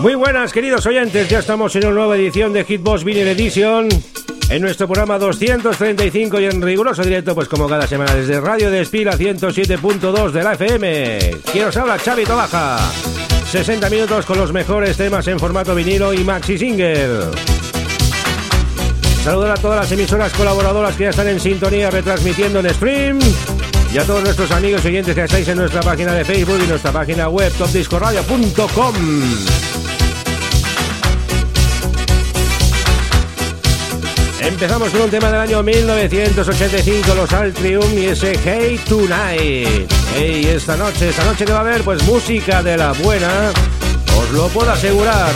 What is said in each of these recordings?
Muy buenas, queridos oyentes. Ya estamos en una nueva edición de Hitbox Vinyl Edition. En nuestro programa 235 y en riguroso directo, pues como cada semana, desde Radio Despila 107.2 de la FM. Quiero os habla Xavi Tobaja. 60 minutos con los mejores temas en formato vinilo y maxi single. Saludar a todas las emisoras colaboradoras que ya están en sintonía retransmitiendo en stream. Y a todos nuestros amigos y oyentes que estáis en nuestra página de Facebook y nuestra página web topdiscoradio.com. Empezamos con un tema del año 1985, los Altrium y ese Hey Tonight. Hey, esta noche, esta noche que va a haber, pues música de la buena, os lo puedo asegurar.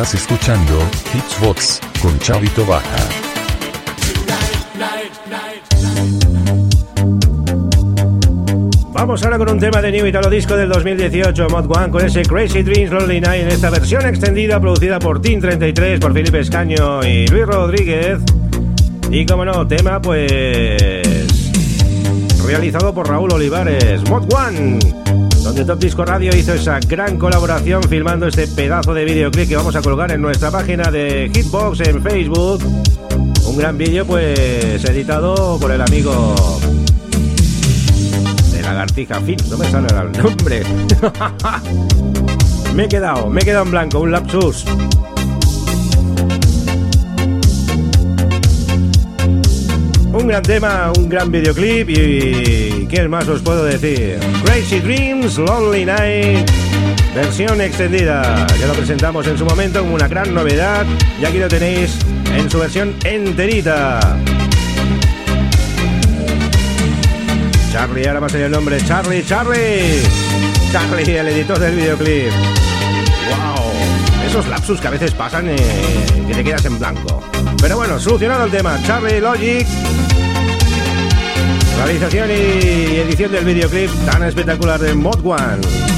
Estás escuchando Hitsbox con Chavito Baja. Vamos ahora con un tema de New Italo Disco del 2018, Mod One, con ese Crazy Dreams Lonely Night en esta versión extendida producida por Team 33, por Felipe Escaño y Luis Rodríguez. Y como no, tema pues realizado por Raúl Olivares, Mod One, donde Top Disco Radio hizo esa gran colaboración filmando este pedazo de videoclip que vamos a colgar en nuestra página de Hitbox en Facebook. Un gran vídeo pues editado por el amigo de Lagartija Fit, no me sale el nombre. me he quedado, me he quedado en blanco, un lapsus. Un gran tema, un gran videoclip y ¿qué más os puedo decir? Crazy Dreams, Lonely Night, versión extendida. Ya lo presentamos en su momento como una gran novedad y aquí lo tenéis en su versión enterita. Charlie, ahora va a ser el nombre. Charlie, Charlie. Charlie, el editor del videoclip. ¡Wow! Esos lapsus que a veces pasan eh, que te quedas en blanco. Pero bueno, solucionado el tema. Charlie Logic. Realización y edición del videoclip tan espectacular de Mod One.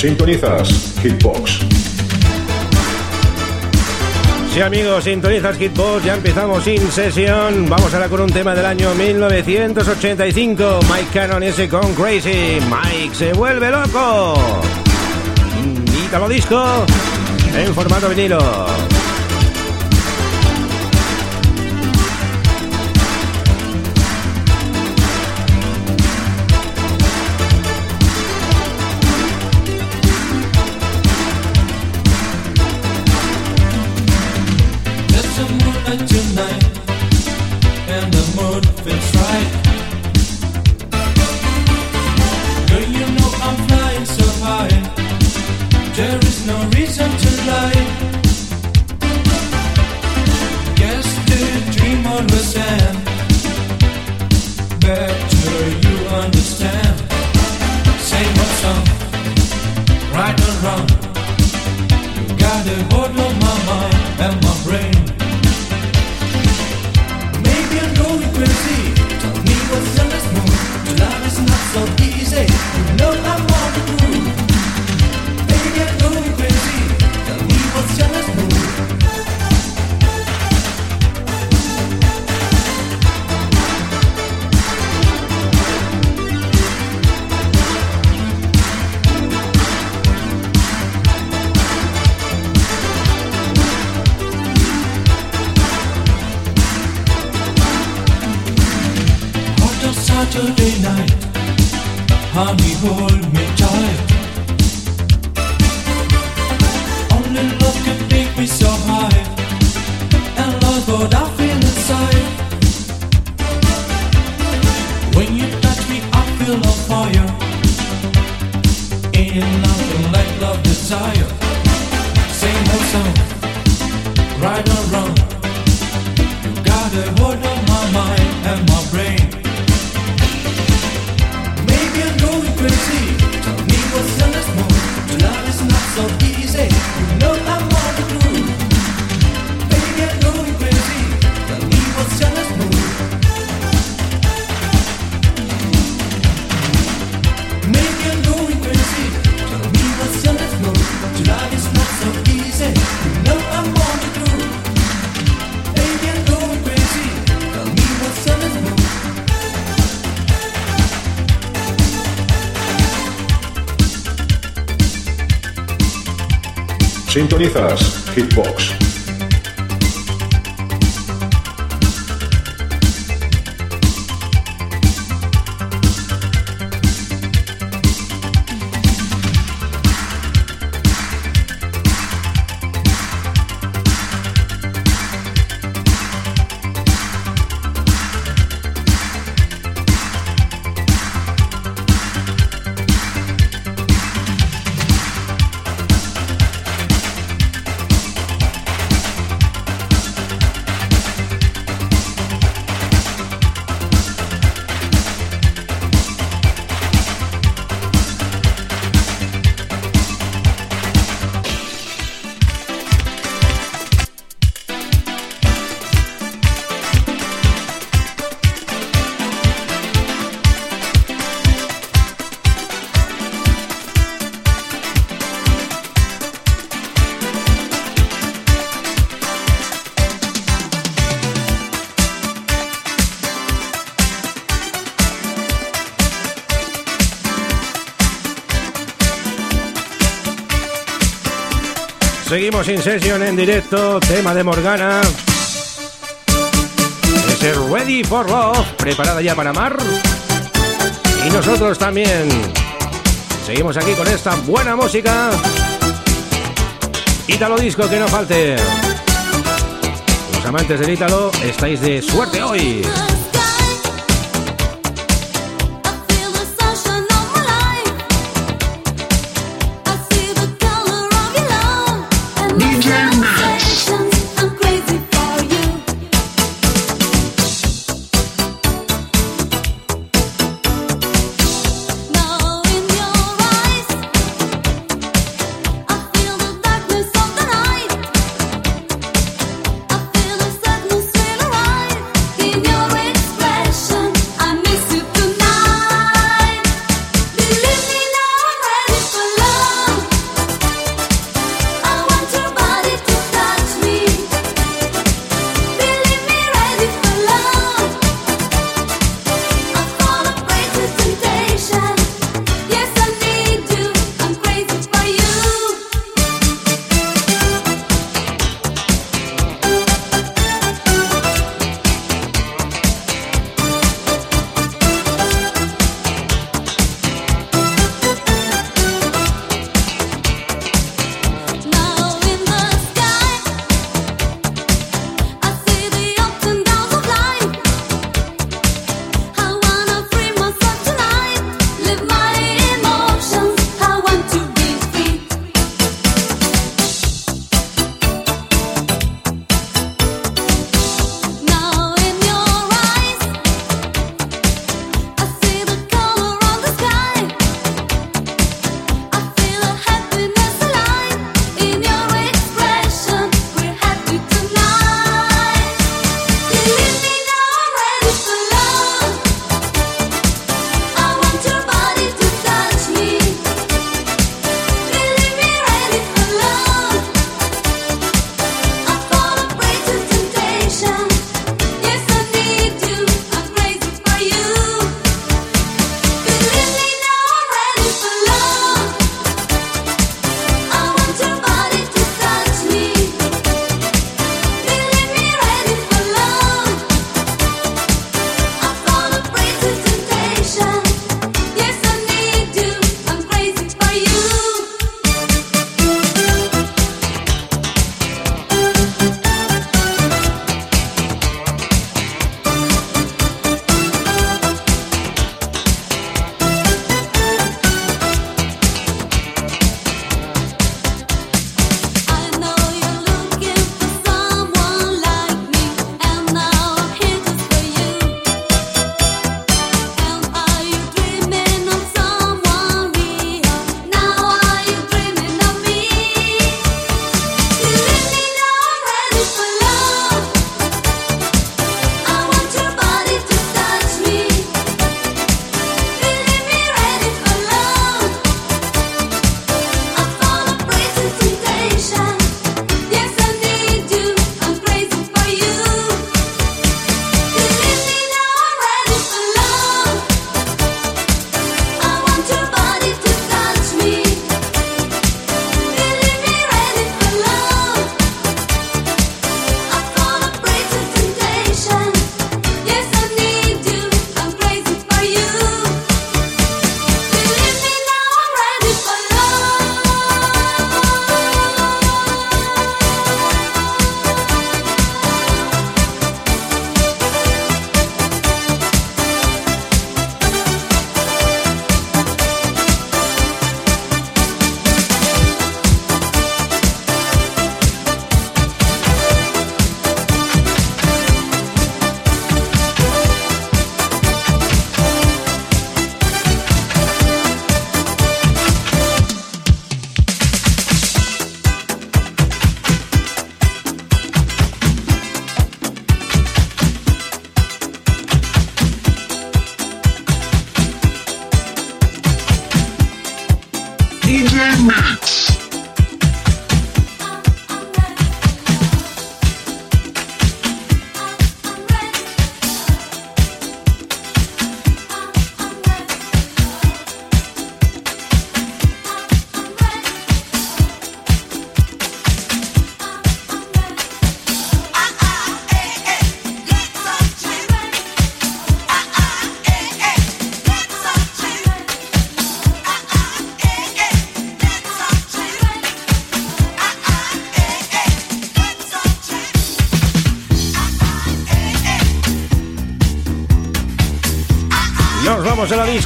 Sintonizas Hitbox. Sí amigos, sintonizas Hitbox, ya empezamos sin sesión. Vamos ahora con un tema del año 1985. Mike Cannon ese con Crazy. Mike se vuelve loco. Invítalo disco en formato vinilo. Saturday night, honey, hold me First. Seguimos en sesión en directo, tema de Morgana. Es el Ready for Love, preparada ya para amar. Y nosotros también. Seguimos aquí con esta buena música. Ítalo disco que no falte. Los amantes del Ítalo estáis de suerte hoy.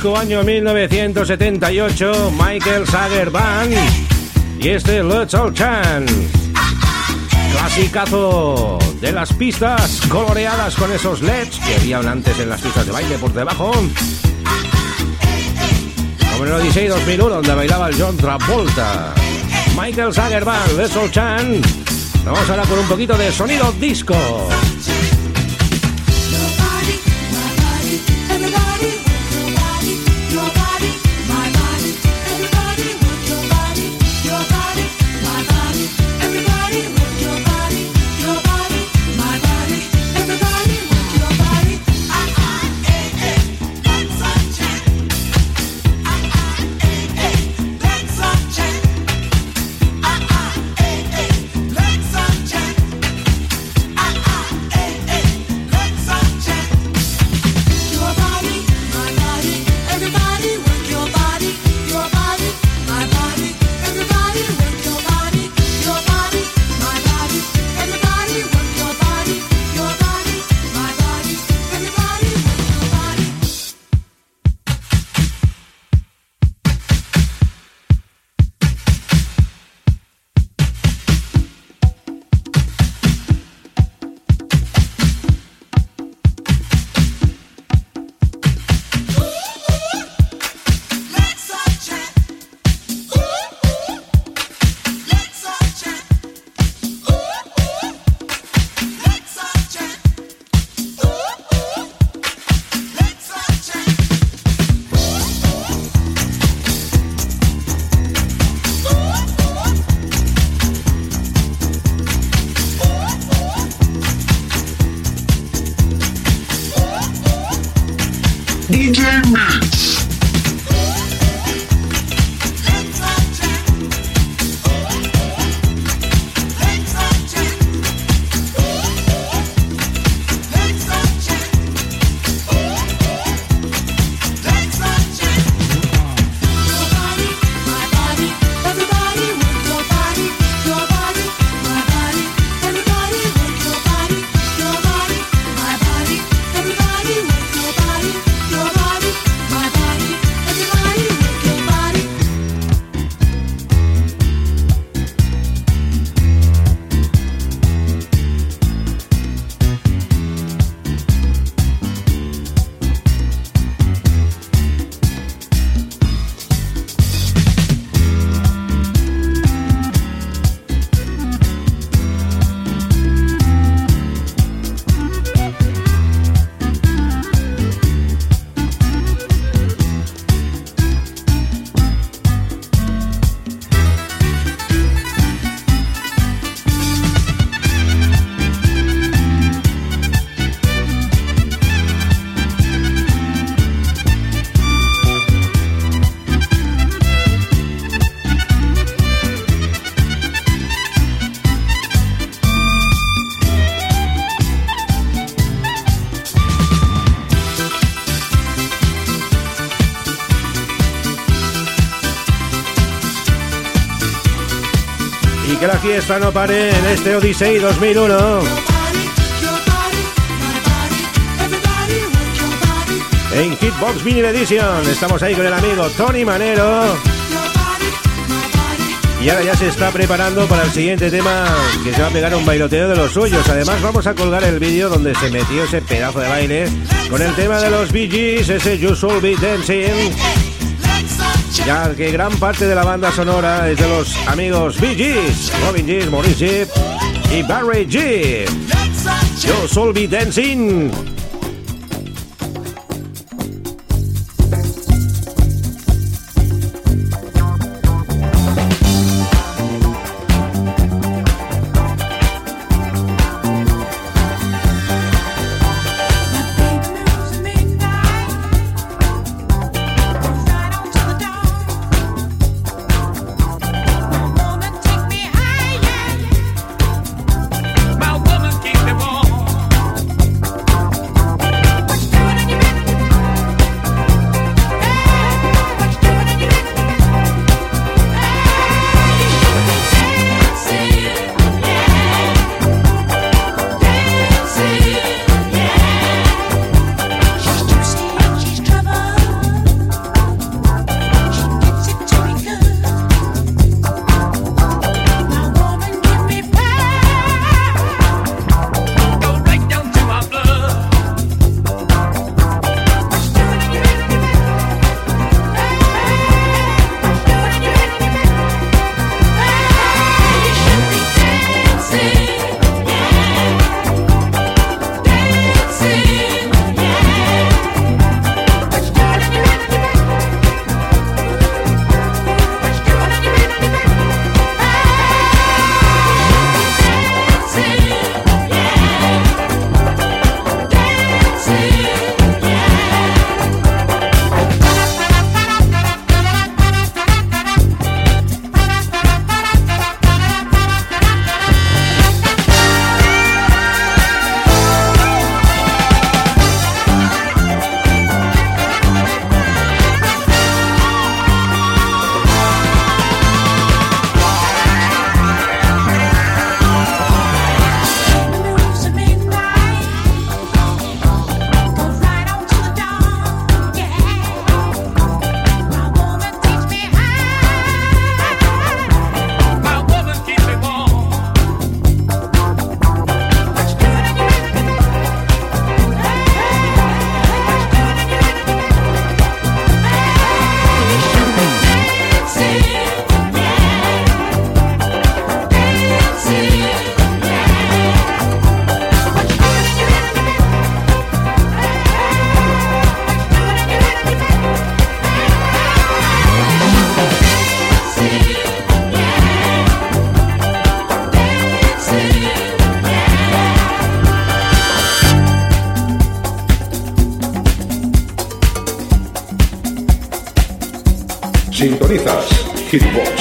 Disco, año 1978, Michael Sager Band. Y este Let's All Chance. Clasicazo de las pistas coloreadas con esos LEDs que habían antes en las pistas de baile por debajo. Como en el Odyssey 2001, donde bailaba el John Travolta. Michael Sager Band, Let's All Chance. Vamos ahora con un poquito de sonido disco. Que la fiesta no pare en este Odyssey 2001. Your body, your body, my body, everybody with your body, En Hitbox Vinyl Edition. Estamos ahí con el amigo Tony Manero. Y ahora ya se está preparando para el siguiente tema que se va a pegar un bailoteo de los suyos. Además vamos a colgar el vídeo donde se metió ese pedazo de baile con el tema de los Gees, ese You Should Be Dancing. Ya que gran parte de la banda sonora es de los amigos Bee Gees, Robin Gees, Maurice Jeep y Barry G. Let's all chant. You Should Be Dancing. Sintonizas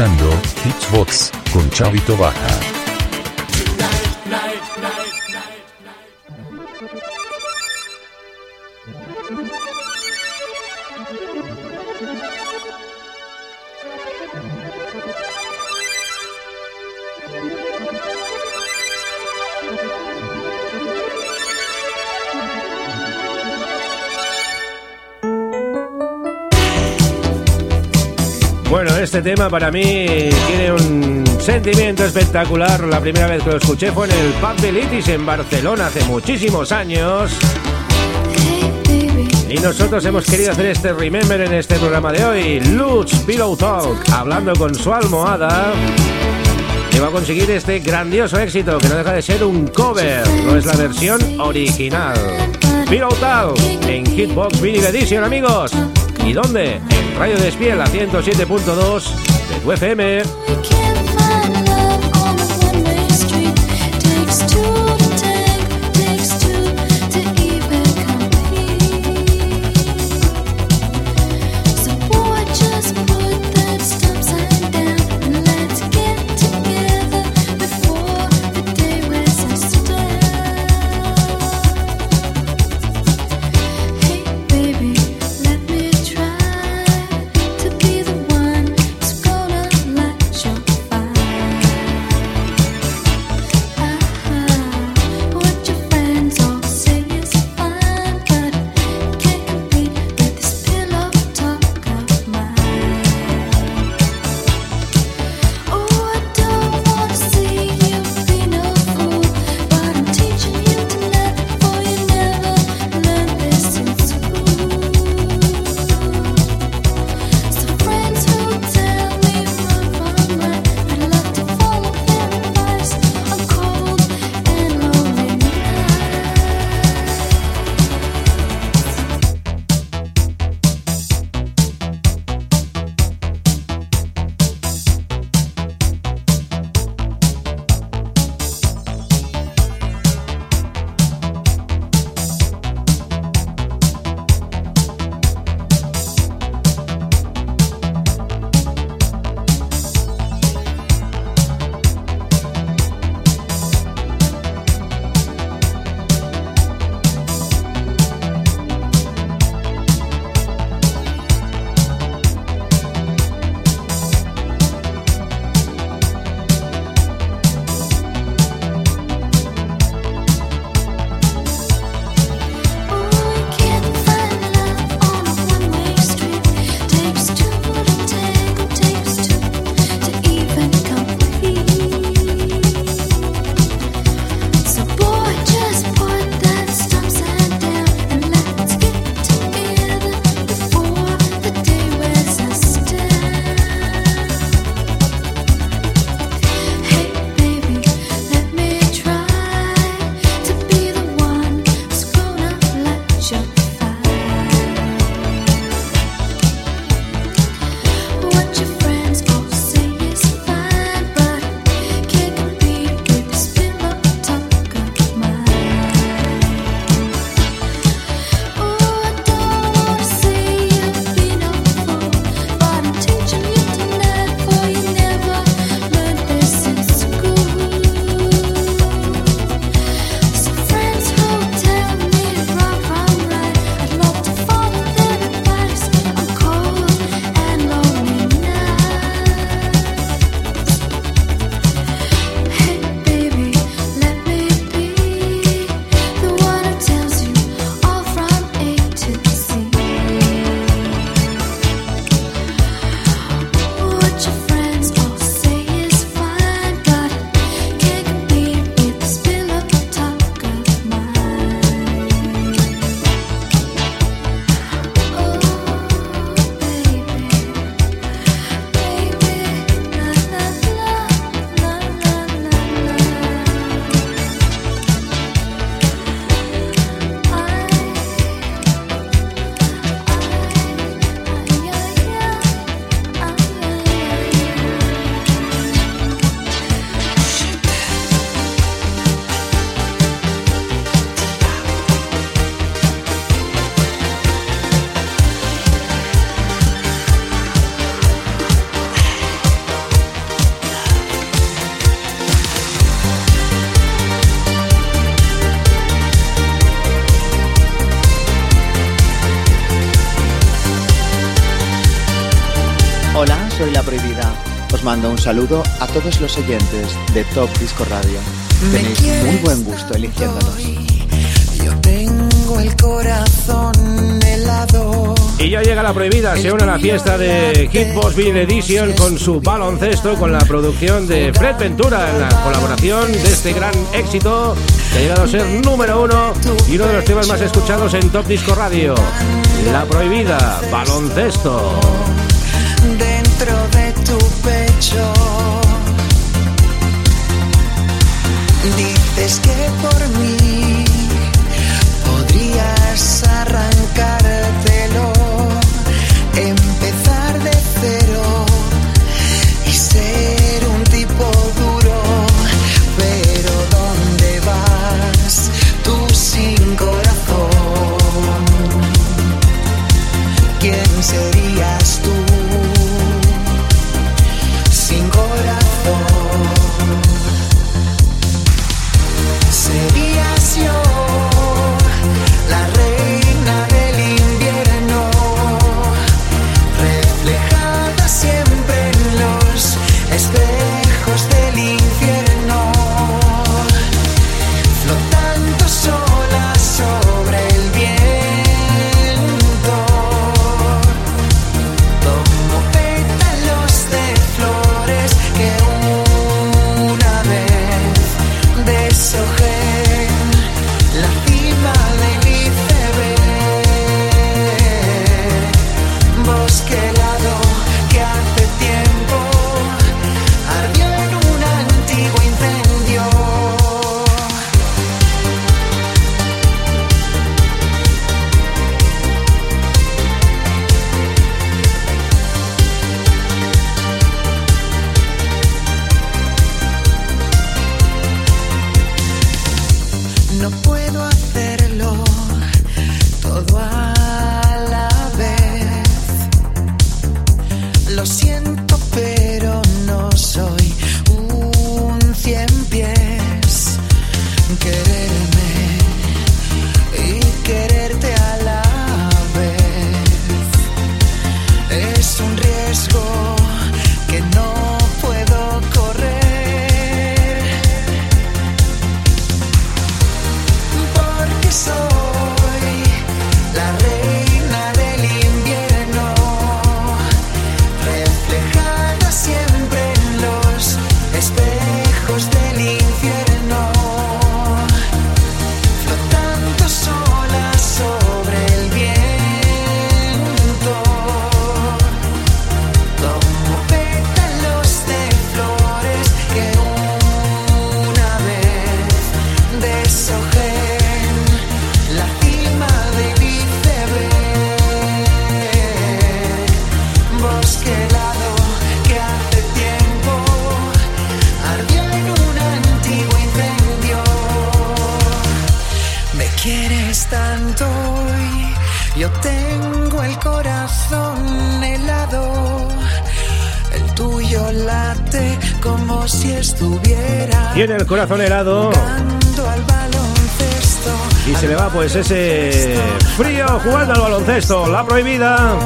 escuchando con Chavito Baja. Este tema para mí tiene un sentimiento espectacular. La primera vez que lo escuché fue en el Pub de Litis en Barcelona hace muchísimos años. Y nosotros hemos querido hacer este remember en este programa de hoy. Lutz Pillow Talk, hablando con su almohada. Que va a conseguir este grandioso éxito que no deja de ser un cover, no es la versión original. Pillow Talk en Hitbox Vinyl Edition, amigos. ¿Y dónde? Radio Despiel a 107.2 de tu FM. Mando un saludo a todos los oyentes de Top Disco Radio. Tenéis muy buen gusto eligiéndonos. Yo tengo el corazón helado. Y ya llega la prohibida, se une a la fiesta de Hitbox Beat Edition con su baloncesto, con la producción de Fred Ventura, en la colaboración de este gran éxito que ha llegado a ser número uno y uno de los temas más escuchados en Top Disco Radio. La prohibida, baloncesto. Que por mí corazón helado y se le va pues ese frío jugando al baloncesto. La prohibida.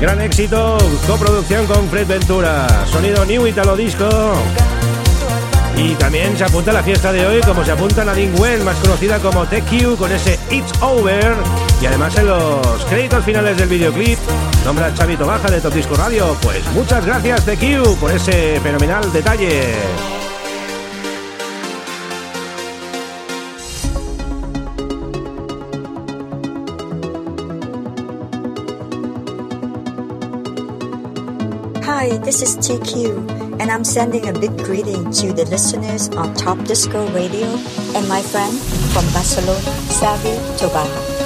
Gran éxito, coproducción con Fred Ventura, sonido New Italo Disco. Y también se apunta a la fiesta de hoy, como se apunta Nadine Wen, más conocida como TQ, con ese It's Over. Y además en los créditos finales del videoclip, nombra Chavito Baja de Top Disco Radio. Pues muchas gracias TQ por ese fenomenal detalle. This is TQ, and I'm sending a big greeting to the listeners on Top Disco Radio and my friend from Barcelona, Xavi Tobaja.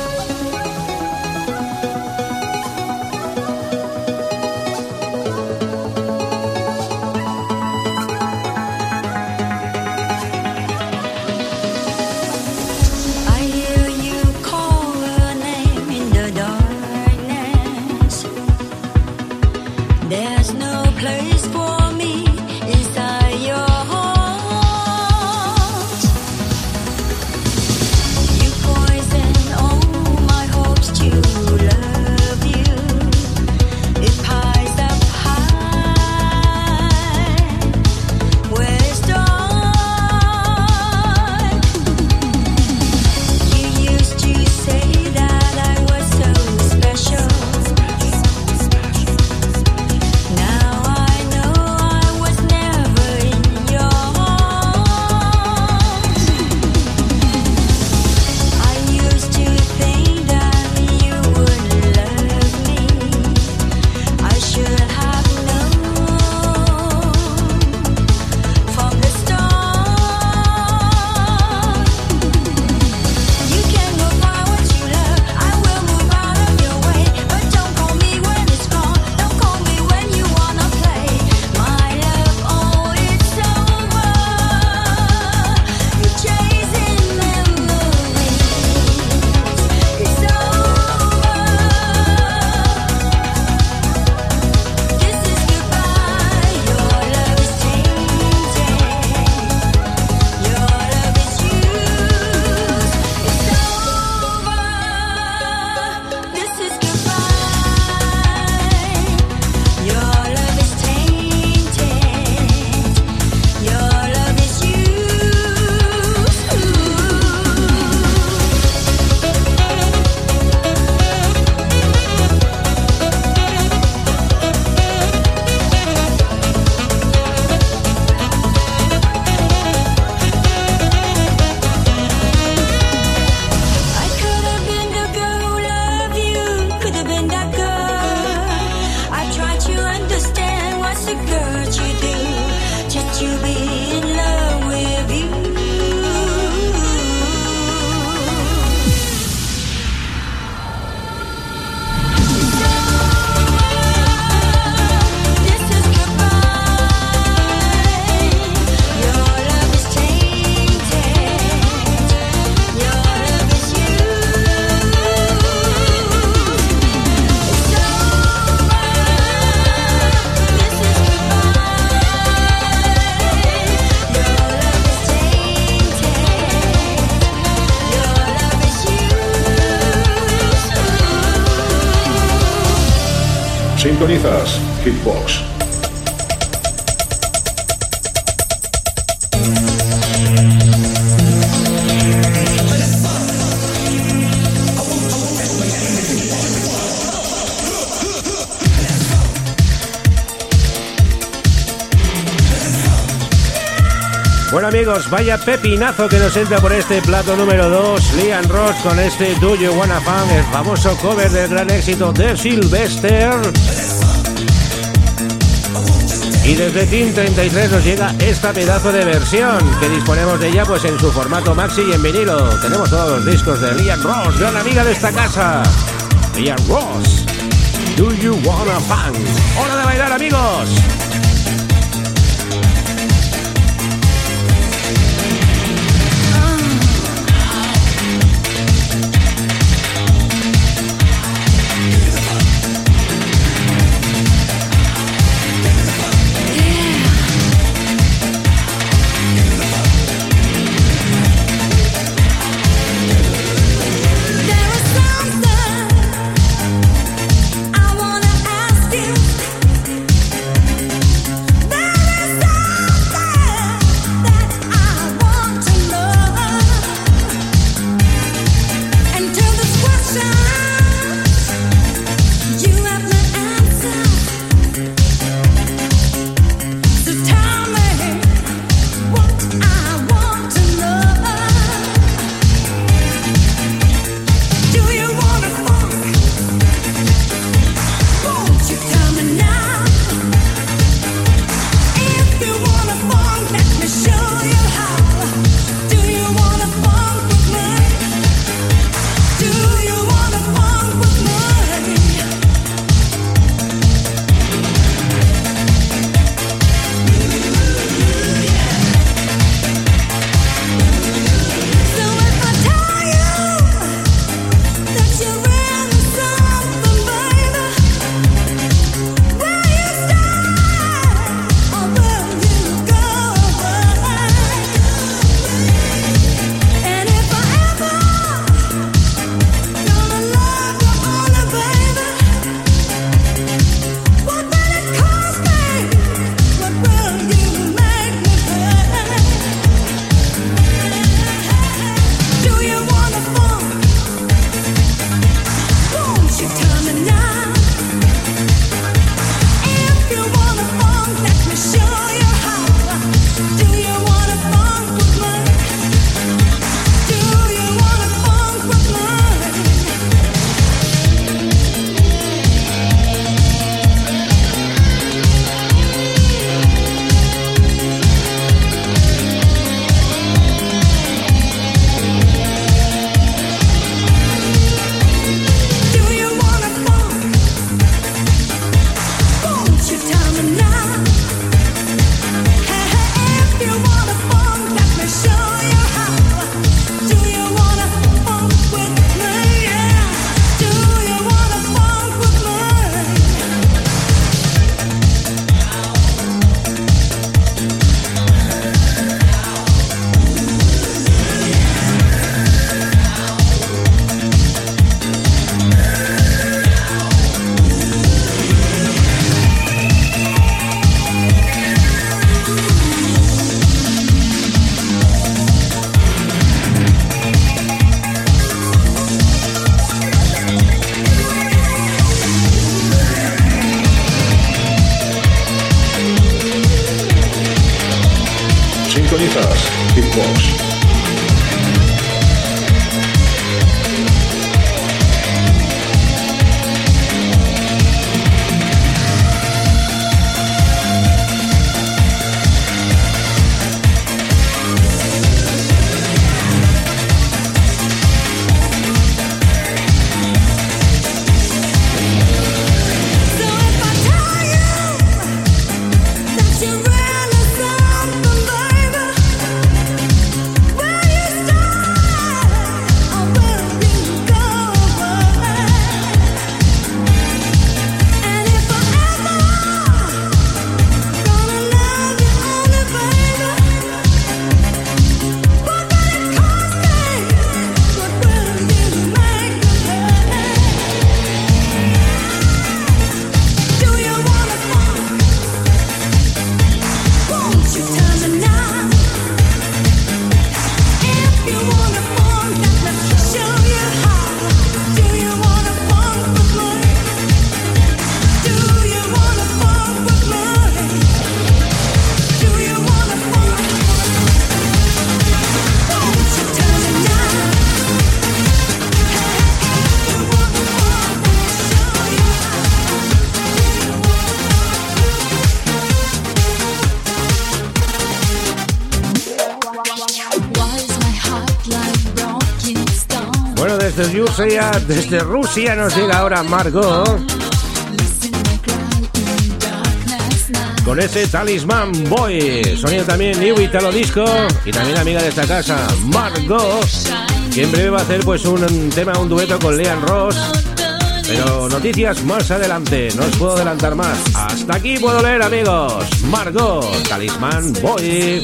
Vaya pepinazo que nos entra por este plato número 2, Liam Ross con este Do You Wanna Fun, el famoso cover del gran éxito de Sylvester. Y desde Team 33 nos llega esta pedazo de versión que disponemos de ella pues en su formato maxi y en vinilo. Tenemos todos los discos de Liam Ross, gran amiga de esta casa. Liam Ross, Do You Wanna Fun. Hora de bailar amigos. Desde Rusia nos llega ahora Margot. Con ese Talisman Boy, sonido también New Italo Disco y también amiga de esta casa, Margot, que en breve va a hacer pues un tema, un dueto con Leon Ross. Pero noticias más adelante, no os puedo adelantar más. Hasta aquí puedo leer, amigos. Margot, Talisman Boy.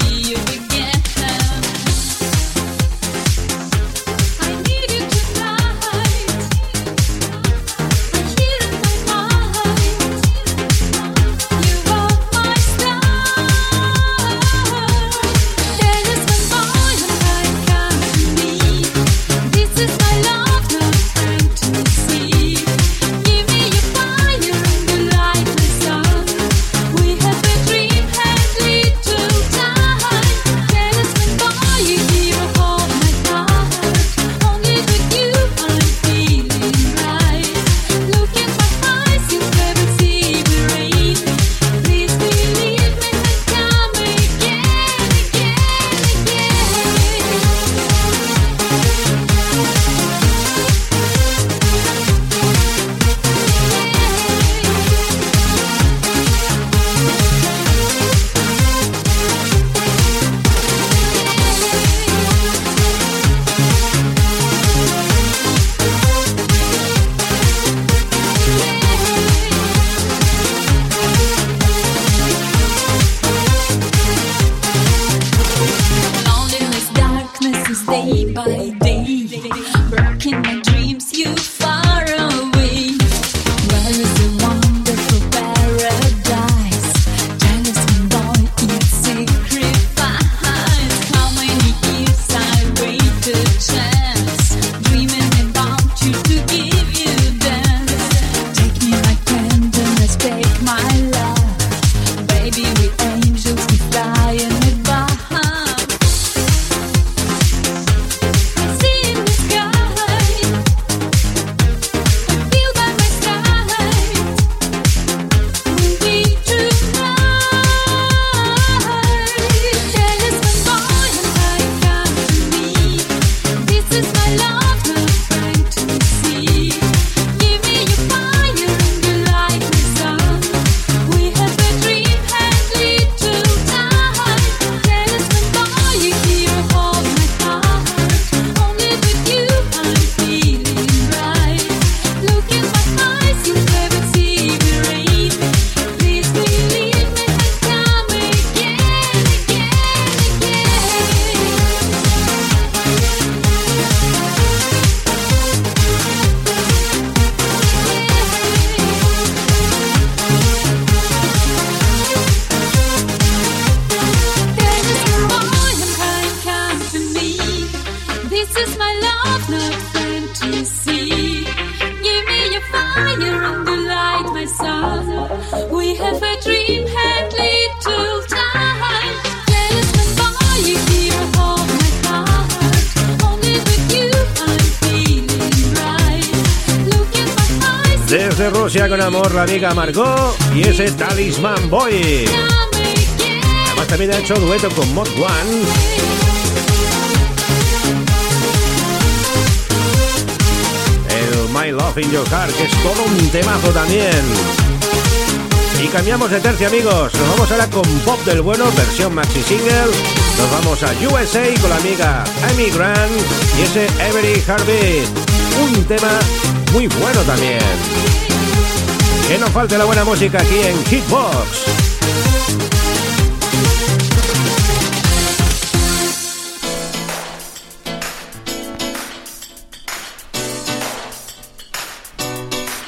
Con amor la amiga Margot y ese Talisman Boy. Además también ha hecho dueto con Mod One. El My Love in Your Heart, que es todo un temazo también. Y cambiamos de tercio, amigos. Nos vamos ahora con Pop del Bueno, versión maxi single. Nos vamos a USA con la amiga Amy Grant y ese Every Heartbeat. Un tema muy bueno también. Que no falte la buena música aquí en Hitbox.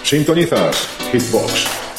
Sintonizas Hitbox.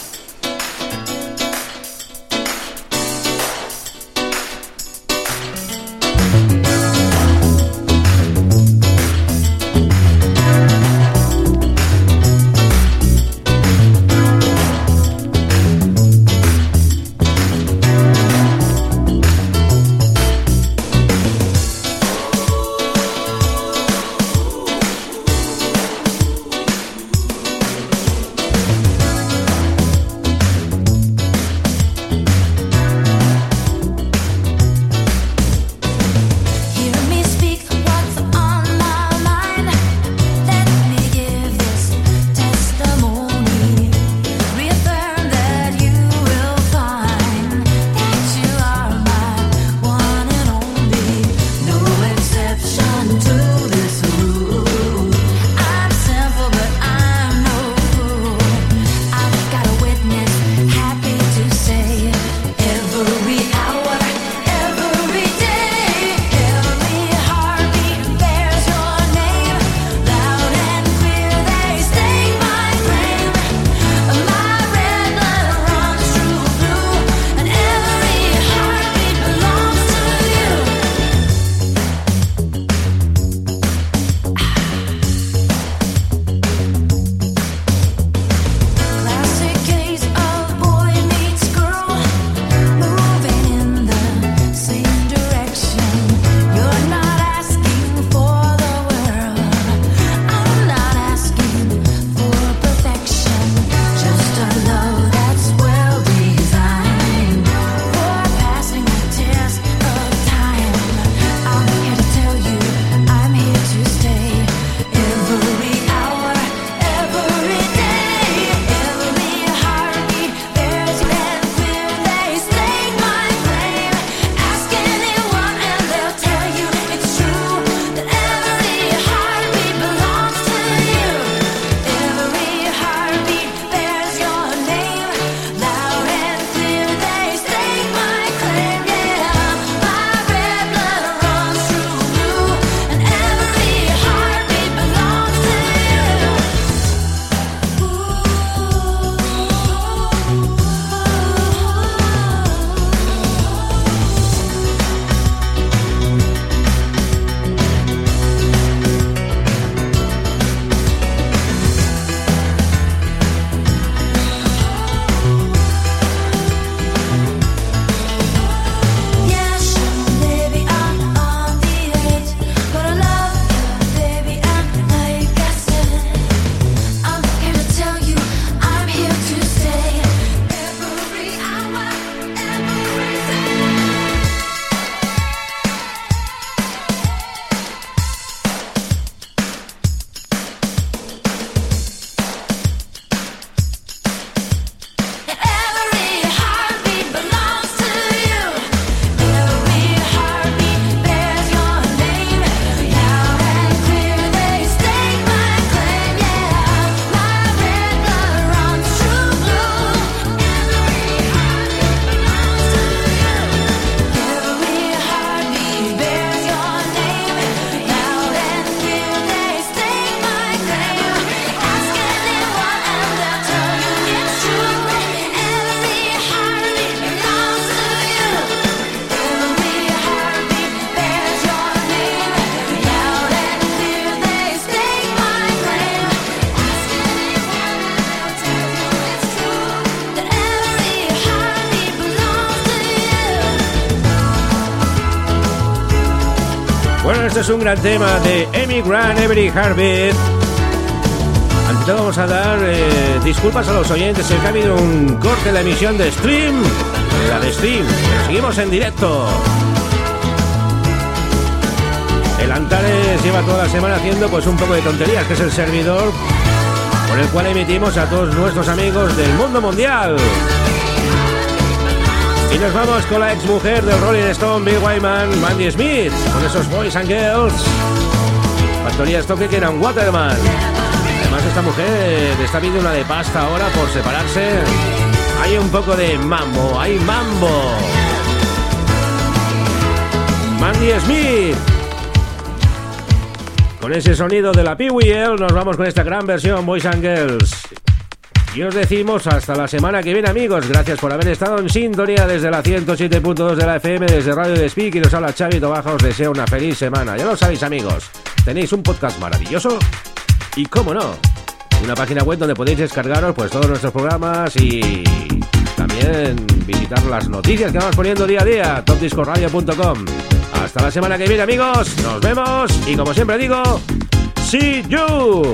Un gran tema de Amy Grant, Every Heartbeat. Ante todo vamos a dar eh, disculpas a los oyentes, que ha habido un corte en la emisión de stream, la de stream, seguimos en directo. El Antares lleva toda la semana haciendo pues un poco de tonterías, que es el servidor por el cual emitimos a todos nuestros amigos del mundo mundial. Y nos vamos con la ex mujer del Rolling Stone, Bill Wyman, Mandy Smith, con esos Boys and Girls. Factoría Stoke que eran Waterman. Además esta mujer está viendo una de pasta ahora por separarse. Hay un poco de mambo, hay mambo. Mandy Smith. Con ese sonido de la PWL nos vamos con esta gran versión Boys and Girls. Y os decimos hasta la semana que viene amigos. Gracias por haber estado en sintonía desde la 107.2 de la FM, desde Radio de Speak y nos habla Xavi Tobaja. Os deseo una feliz semana. Ya lo sabéis amigos. Tenéis un podcast maravilloso y cómo no, una página web donde podéis descargaros pues todos nuestros programas y también visitar las noticias que vamos poniendo día a día, topdiscoradio.com. Hasta la semana que viene amigos, nos vemos y como siempre digo, see you.